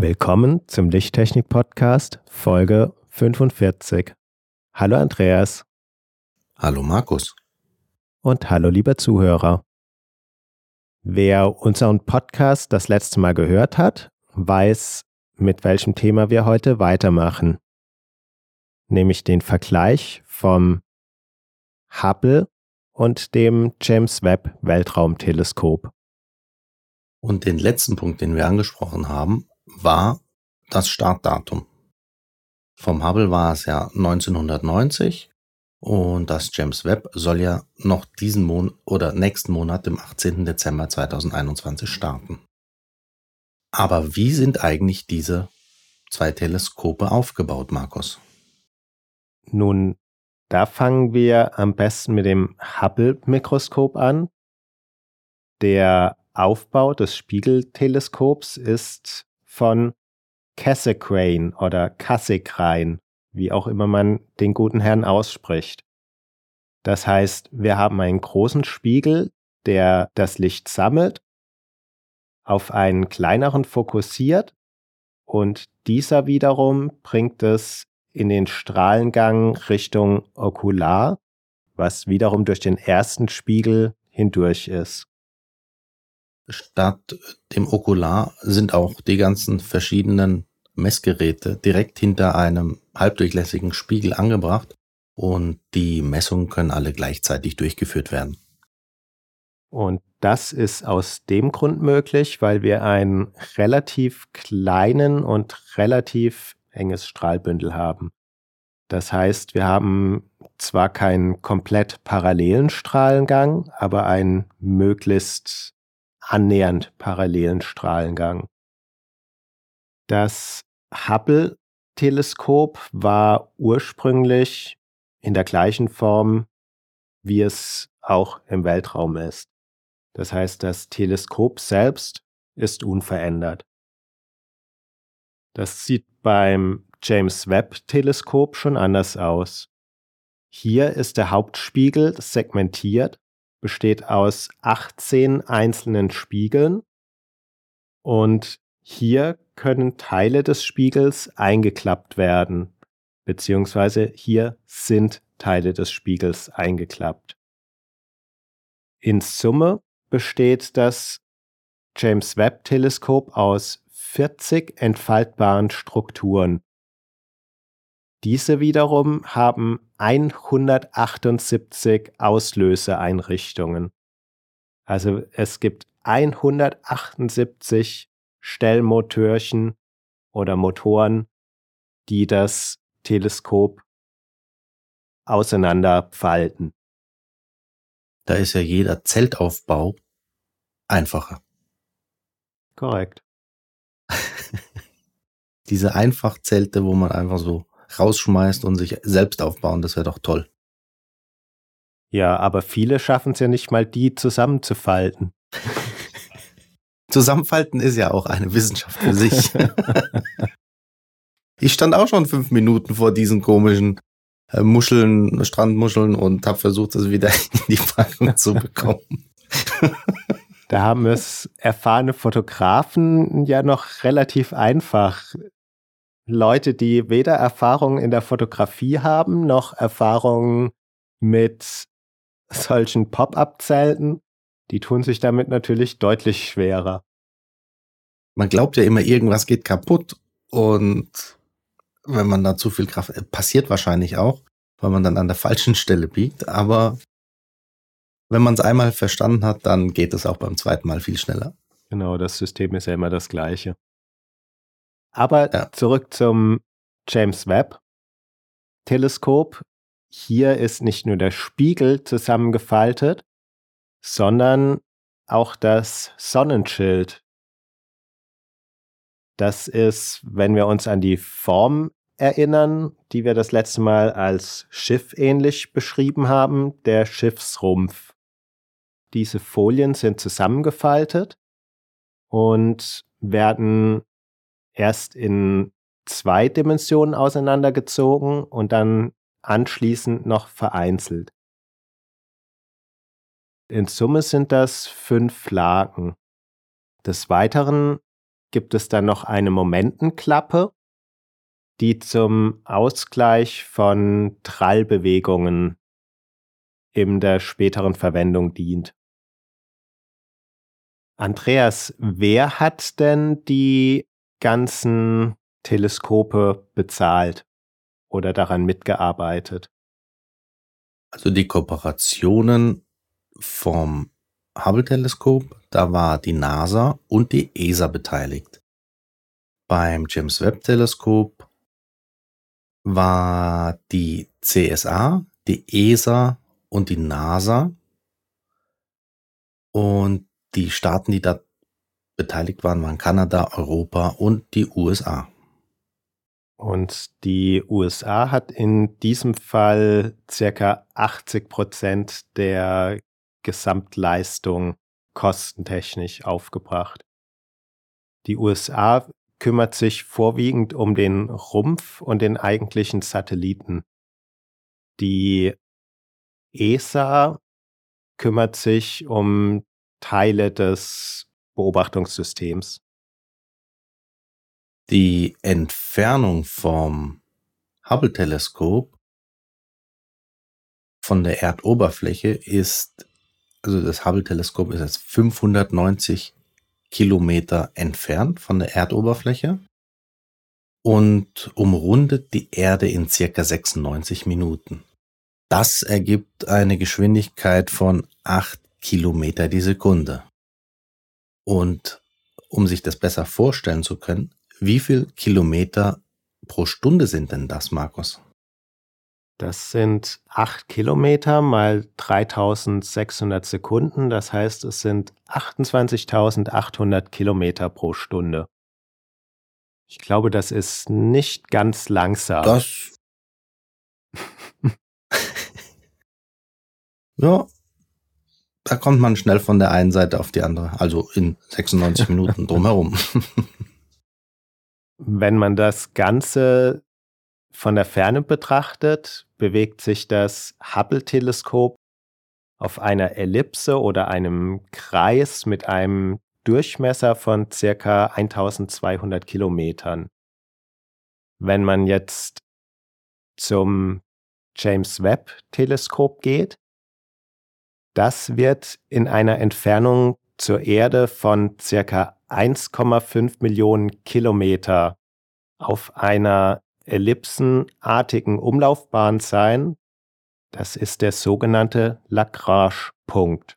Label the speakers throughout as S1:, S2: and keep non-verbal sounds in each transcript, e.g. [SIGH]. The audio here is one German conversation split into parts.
S1: Willkommen zum Lichttechnik-Podcast Folge 45. Hallo Andreas.
S2: Hallo Markus.
S1: Und hallo lieber Zuhörer. Wer unseren Podcast das letzte Mal gehört hat, weiß, mit welchem Thema wir heute weitermachen. Nämlich den Vergleich vom Hubble und dem James Webb Weltraumteleskop.
S2: Und den letzten Punkt, den wir angesprochen haben, war das Startdatum. Vom Hubble war es ja 1990 und das James Webb soll ja noch diesen Monat oder nächsten Monat, im 18. Dezember 2021 starten. Aber wie sind eigentlich diese zwei Teleskope aufgebaut, Markus?
S1: Nun, da fangen wir am besten mit dem Hubble-Mikroskop an. Der Aufbau des Spiegelteleskops ist von Cassegrain oder Cassegrain, wie auch immer man den guten Herrn ausspricht. Das heißt, wir haben einen großen Spiegel, der das Licht sammelt, auf einen kleineren fokussiert und dieser wiederum bringt es in den Strahlengang Richtung Okular, was wiederum durch den ersten Spiegel hindurch ist
S2: statt dem Okular sind auch die ganzen verschiedenen Messgeräte direkt hinter einem halbdurchlässigen Spiegel angebracht und die Messungen können alle gleichzeitig durchgeführt werden.
S1: Und das ist aus dem Grund möglich, weil wir einen relativ kleinen und relativ enges Strahlbündel haben. Das heißt, wir haben zwar keinen komplett parallelen Strahlengang, aber einen möglichst annähernd parallelen Strahlengang. Das Hubble-Teleskop war ursprünglich in der gleichen Form, wie es auch im Weltraum ist. Das heißt, das Teleskop selbst ist unverändert. Das sieht beim James Webb-Teleskop schon anders aus. Hier ist der Hauptspiegel segmentiert besteht aus 18 einzelnen Spiegeln und hier können Teile des Spiegels eingeklappt werden, beziehungsweise hier sind Teile des Spiegels eingeklappt. In Summe besteht das James Webb Teleskop aus 40 entfaltbaren Strukturen. Diese wiederum haben 178 Auslöseeinrichtungen. Also es gibt 178 Stellmotörchen oder Motoren, die das Teleskop auseinanderfalten.
S2: Da ist ja jeder Zeltaufbau einfacher.
S1: Korrekt. [LAUGHS]
S2: Diese Einfachzelte, wo man einfach so rausschmeißt und sich selbst aufbauen. Das wäre doch toll.
S1: Ja, aber viele schaffen es ja nicht mal, die zusammenzufalten. [LAUGHS]
S2: Zusammenfalten ist ja auch eine Wissenschaft für sich. [LAUGHS] ich stand auch schon fünf Minuten vor diesen komischen äh, Muscheln, Strandmuscheln und habe versucht, das wieder [LAUGHS] in die Packung zu bekommen.
S1: Da haben es erfahrene Fotografen ja noch relativ einfach. Leute, die weder Erfahrung in der Fotografie haben, noch Erfahrung mit solchen Pop-up-Zelten, die tun sich damit natürlich deutlich schwerer.
S2: Man glaubt ja immer, irgendwas geht kaputt und wenn man da zu viel Kraft, äh, passiert wahrscheinlich auch, weil man dann an der falschen Stelle biegt, aber wenn man es einmal verstanden hat, dann geht es auch beim zweiten Mal viel schneller.
S1: Genau, das System ist ja immer das gleiche. Aber ja. zurück zum James Webb Teleskop. Hier ist nicht nur der Spiegel zusammengefaltet, sondern auch das Sonnenschild. Das ist, wenn wir uns an die Form erinnern, die wir das letzte Mal als Schiff ähnlich beschrieben haben, der Schiffsrumpf. Diese Folien sind zusammengefaltet und werden erst in zwei Dimensionen auseinandergezogen und dann anschließend noch vereinzelt. In Summe sind das fünf Lagen. Des Weiteren gibt es dann noch eine Momentenklappe, die zum Ausgleich von Trallbewegungen in der späteren Verwendung dient. Andreas, wer hat denn die ganzen Teleskope bezahlt oder daran mitgearbeitet?
S2: Also die Kooperationen vom Hubble-Teleskop, da war die NASA und die ESA beteiligt. Beim James Webb-Teleskop war die CSA, die ESA und die NASA. Und die Staaten, die da beteiligt waren, waren Kanada, Europa und die USA.
S1: Und die USA hat in diesem Fall circa 80 Prozent der Gesamtleistung kostentechnisch aufgebracht. Die USA kümmert sich vorwiegend um den Rumpf und den eigentlichen Satelliten. Die ESA kümmert sich um Teile des Beobachtungssystems.
S2: Die Entfernung vom Hubble-Teleskop von der Erdoberfläche ist, also das Hubble-Teleskop ist jetzt 590 Kilometer entfernt von der Erdoberfläche und umrundet die Erde in circa 96 Minuten. Das ergibt eine Geschwindigkeit von 8 Kilometer die Sekunde. Und um sich das besser vorstellen zu können, wie viel Kilometer pro Stunde sind denn das, Markus?
S1: Das sind 8 Kilometer mal 3600 Sekunden. Das heißt, es sind 28.800 Kilometer pro Stunde. Ich glaube, das ist nicht ganz langsam.
S2: Das. [LAUGHS] ja. Da kommt man schnell von der einen Seite auf die andere. Also in 96 [LAUGHS] Minuten drumherum. [LAUGHS]
S1: Wenn man das Ganze von der Ferne betrachtet, bewegt sich das Hubble-Teleskop auf einer Ellipse oder einem Kreis mit einem Durchmesser von circa 1200 Kilometern. Wenn man jetzt zum James Webb Teleskop geht, das wird in einer Entfernung zur Erde von circa 1,5 Millionen Kilometer auf einer ellipsenartigen Umlaufbahn sein. Das ist der sogenannte Lagrange-Punkt.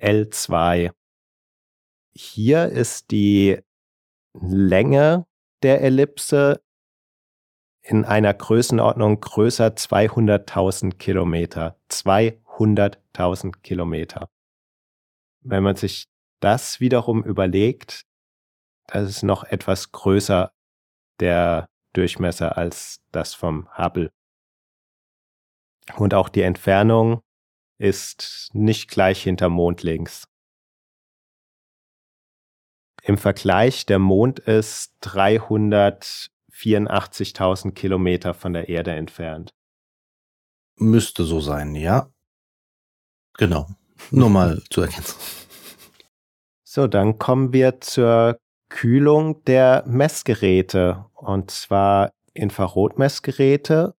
S1: L2. Hier ist die Länge der Ellipse in einer Größenordnung größer 200.000 Kilometer. 200.000 Kilometer. Wenn man sich das wiederum überlegt, das ist noch etwas größer der Durchmesser als das vom Hubble. Und auch die Entfernung ist nicht gleich hinter Mond links. Im Vergleich, der Mond ist 384.000 Kilometer von der Erde entfernt.
S2: Müsste so sein, ja. Genau. Nur mal zu ergänzen.
S1: So, dann kommen wir zur Kühlung der Messgeräte. Und zwar Infrarotmessgeräte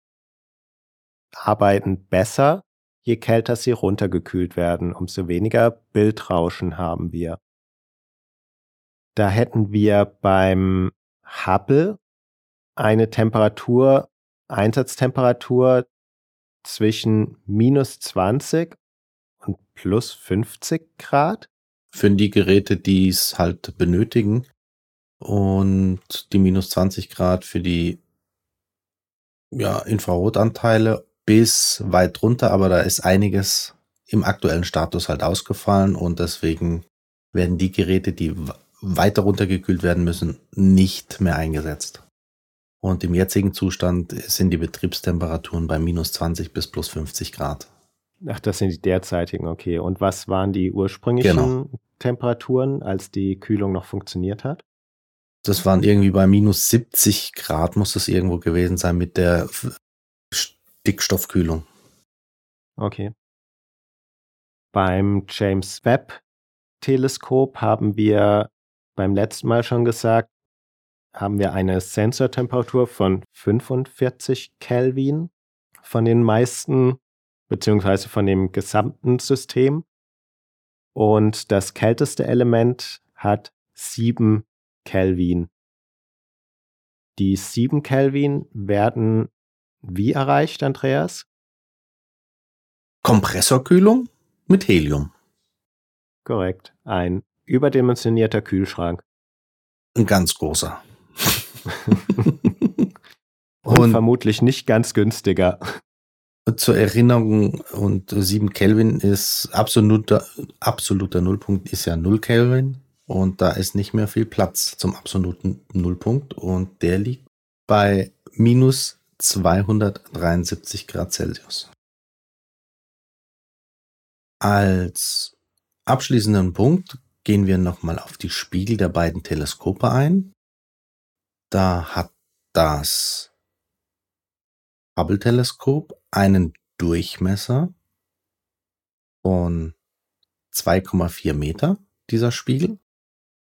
S1: arbeiten besser, je kälter sie runtergekühlt werden, umso weniger Bildrauschen haben wir. Da hätten wir beim Hubble eine Temperatur, Einsatztemperatur zwischen minus 20 und plus 50 Grad.
S2: Für die Geräte, die es halt benötigen, und die minus 20 Grad für die ja, Infrarotanteile bis weit runter, aber da ist einiges im aktuellen Status halt ausgefallen und deswegen werden die Geräte, die weiter runtergekühlt werden müssen, nicht mehr eingesetzt. Und im jetzigen Zustand sind die Betriebstemperaturen bei minus 20 bis plus 50 Grad.
S1: Ach, das sind die derzeitigen, okay. Und was waren die ursprünglichen genau. Temperaturen, als die Kühlung noch funktioniert hat?
S2: Das waren irgendwie bei minus 70 Grad, muss das irgendwo gewesen sein mit der Stickstoffkühlung.
S1: Okay. Beim James Webb Teleskop haben wir beim letzten Mal schon gesagt, haben wir eine Sensortemperatur von 45 Kelvin von den meisten, beziehungsweise von dem gesamten System. Und das kälteste Element hat 7 Kelvin. Die 7 Kelvin werden wie erreicht, Andreas?
S2: Kompressorkühlung mit Helium.
S1: Korrekt. Ein überdimensionierter Kühlschrank.
S2: Ein ganz großer. [LAUGHS] [LAUGHS]
S1: und, und, vermutlich nicht ganz günstiger.
S2: Zur Erinnerung, und 7 Kelvin ist absoluter, absoluter Nullpunkt ist ja 0 Kelvin. Und da ist nicht mehr viel Platz zum absoluten Nullpunkt. Und der liegt bei minus 273 Grad Celsius. Als abschließenden Punkt gehen wir nochmal auf die Spiegel der beiden Teleskope ein. Da hat das Hubble-Teleskop einen Durchmesser von 2,4 Meter, dieser Spiegel.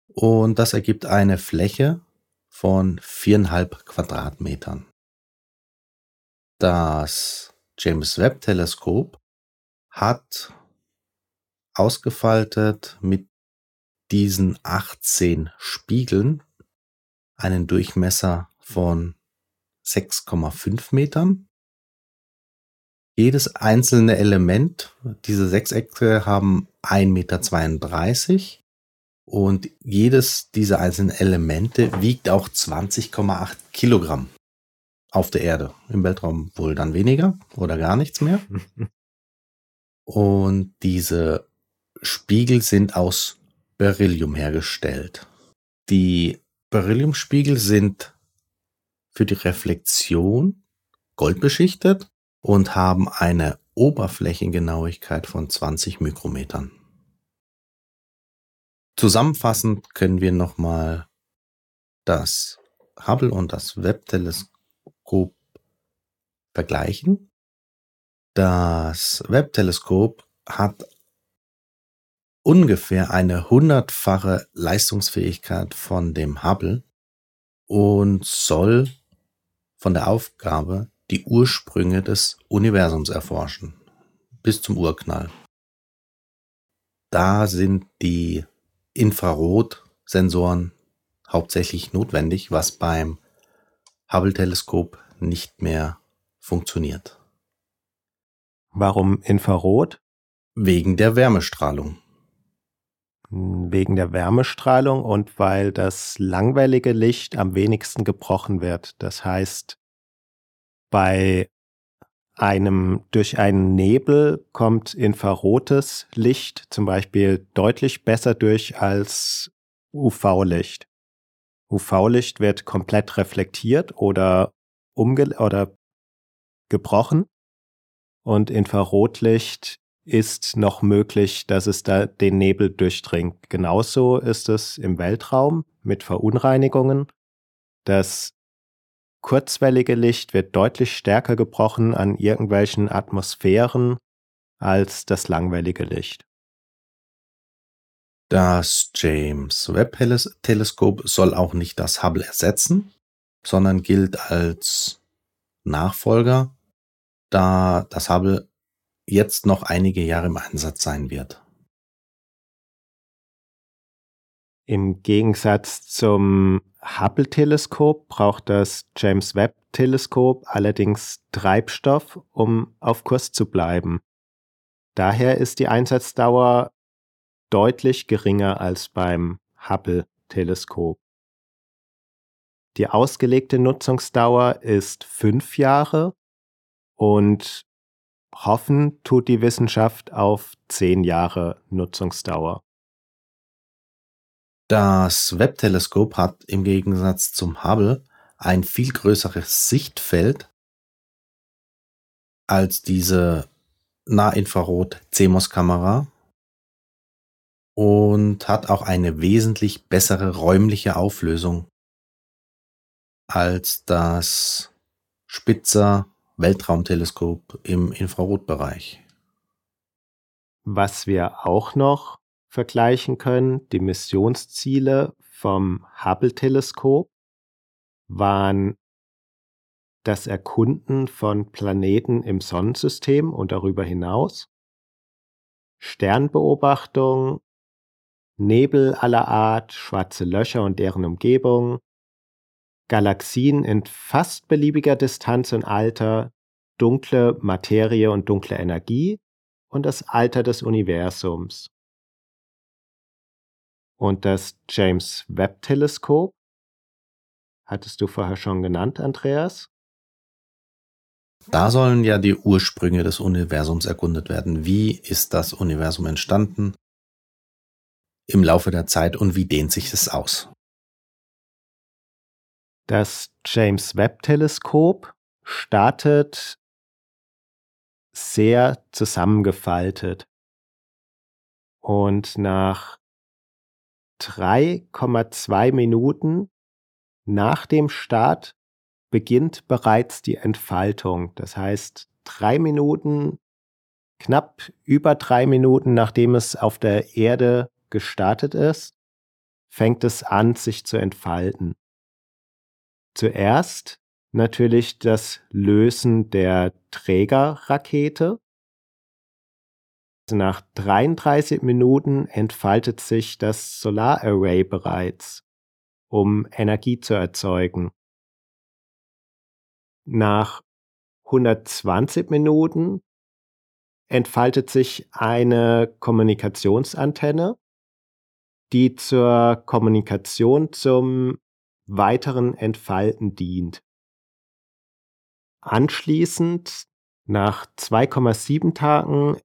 S2: Und das ergibt eine Fläche von viereinhalb Quadratmetern. Das James Webb Teleskop hat ausgefaltet mit diesen 18 Spiegeln einen Durchmesser von 6,5 Metern. Jedes einzelne Element, diese Sechsecke haben 1,32 Meter und jedes dieser einzelnen Elemente wiegt auch 20,8 Kilogramm auf der Erde. Im Weltraum wohl dann weniger oder gar nichts mehr. [LAUGHS] Und diese Spiegel sind aus Beryllium hergestellt. Die Berylliumspiegel sind für die Reflexion goldbeschichtet und haben eine Oberflächengenauigkeit von 20 Mikrometern. Zusammenfassend können wir nochmal das Hubble und das Webb-Teleskop vergleichen. Das Webb-Teleskop hat ungefähr eine hundertfache Leistungsfähigkeit von dem Hubble und soll von der Aufgabe die Ursprünge des Universums erforschen, bis zum Urknall. Da sind die Infrarotsensoren hauptsächlich notwendig, was beim Hubble-Teleskop nicht mehr funktioniert.
S1: Warum Infrarot?
S2: Wegen der Wärmestrahlung.
S1: Wegen der Wärmestrahlung und weil das langwellige Licht am wenigsten gebrochen wird. Das heißt, bei einem, durch einen Nebel kommt infrarotes Licht zum Beispiel deutlich besser durch als UV-Licht. UV-Licht wird komplett reflektiert oder umge oder gebrochen und Infrarotlicht ist noch möglich, dass es da den Nebel durchdringt. Genauso ist es im Weltraum mit Verunreinigungen. Das kurzwellige Licht wird deutlich stärker gebrochen an irgendwelchen Atmosphären als das langwellige Licht.
S2: Das James Webb Teleskop soll auch nicht das Hubble ersetzen, sondern gilt als Nachfolger, da das Hubble jetzt noch einige Jahre im Einsatz sein wird.
S1: Im Gegensatz zum Hubble-Teleskop braucht das James Webb-Teleskop allerdings Treibstoff, um auf Kurs zu bleiben. Daher ist die Einsatzdauer deutlich geringer als beim Hubble-Teleskop. Die ausgelegte Nutzungsdauer ist fünf Jahre und hoffen tut die Wissenschaft auf zehn Jahre Nutzungsdauer.
S2: Das Webb-Teleskop hat im Gegensatz zum Hubble ein viel größeres Sichtfeld als diese Nahinfrarot-CMOS-Kamera und hat auch eine wesentlich bessere räumliche Auflösung als das Spitzer Weltraumteleskop im Infrarotbereich.
S1: Was wir auch noch vergleichen können, die Missionsziele vom Hubble-Teleskop waren das Erkunden von Planeten im Sonnensystem und darüber hinaus, Sternbeobachtung, Nebel aller Art, schwarze Löcher und deren Umgebung, Galaxien in fast beliebiger Distanz und Alter, dunkle Materie und dunkle Energie und das Alter des Universums und das James Webb Teleskop. Hattest du vorher schon genannt, Andreas?
S2: Da sollen ja die Ursprünge des Universums erkundet werden. Wie ist das Universum entstanden im Laufe der Zeit und wie dehnt sich es aus?
S1: Das James Webb Teleskop startet sehr zusammengefaltet und nach 3,2 Minuten nach dem Start beginnt bereits die Entfaltung. Das heißt, drei Minuten, knapp über drei Minuten, nachdem es auf der Erde gestartet ist, fängt es an, sich zu entfalten. Zuerst natürlich das Lösen der Trägerrakete. Nach 33 Minuten entfaltet sich das Solararray bereits, um Energie zu erzeugen. Nach 120 Minuten entfaltet sich eine Kommunikationsantenne, die zur Kommunikation zum weiteren Entfalten dient. Anschließend, nach 2,7 Tagen,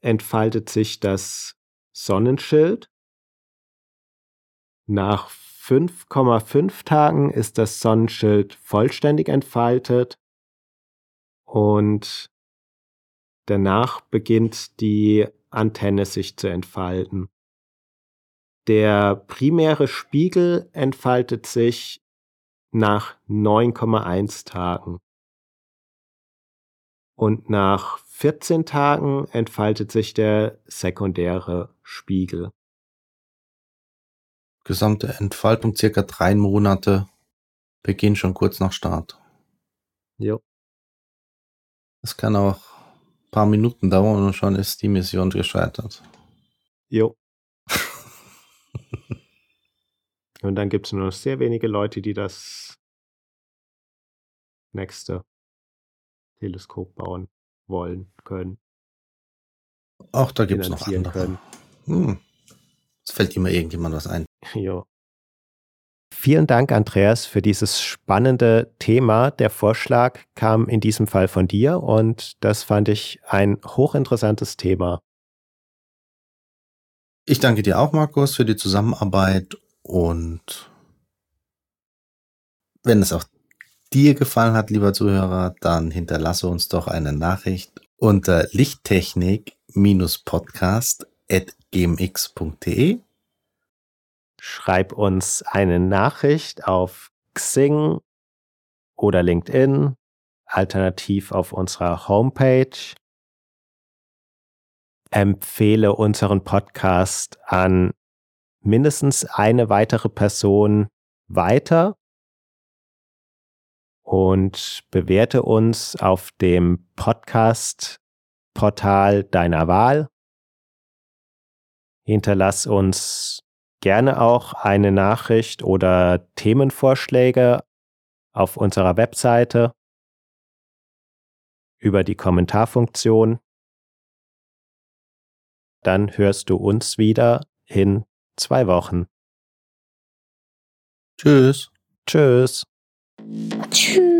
S1: entfaltet sich das Sonnenschild. Nach 5,5 Tagen ist das Sonnenschild vollständig entfaltet und danach beginnt die Antenne sich zu entfalten. Der primäre Spiegel entfaltet sich nach 9,1 Tagen. Und nach 14 Tagen entfaltet sich der sekundäre Spiegel.
S2: Gesamte Entfaltung circa drei Monate, Beginn schon kurz nach Start.
S1: Jo.
S2: Es kann auch ein paar Minuten dauern und schon ist die Mission gescheitert.
S1: Jo. [LAUGHS] und dann gibt es nur noch sehr wenige Leute, die das nächste Teleskop bauen wollen, können.
S2: Auch da gibt es noch andere.
S1: Können.
S2: Hm. Es fällt immer irgendjemand was ein. [LAUGHS]
S1: Jo. Vielen Dank, Andreas, für dieses spannende Thema. Der Vorschlag kam in diesem Fall von dir und das fand ich ein hochinteressantes Thema.
S2: Ich danke dir auch, Markus, für die Zusammenarbeit und wenn es auch dir gefallen hat, lieber Zuhörer, dann hinterlasse uns doch eine Nachricht unter lichttechnik-podcast.gmx.de.
S1: Schreib uns eine Nachricht auf Xing oder LinkedIn, alternativ auf unserer Homepage. Empfehle unseren Podcast an mindestens eine weitere Person weiter und bewerte uns auf dem Podcast-Portal deiner Wahl. Hinterlass uns gerne auch eine Nachricht oder Themenvorschläge auf unserer Webseite über die Kommentarfunktion. Dann hörst du uns wieder in zwei Wochen.
S2: Tschüss.
S1: Tschüss.
S3: Tschüss.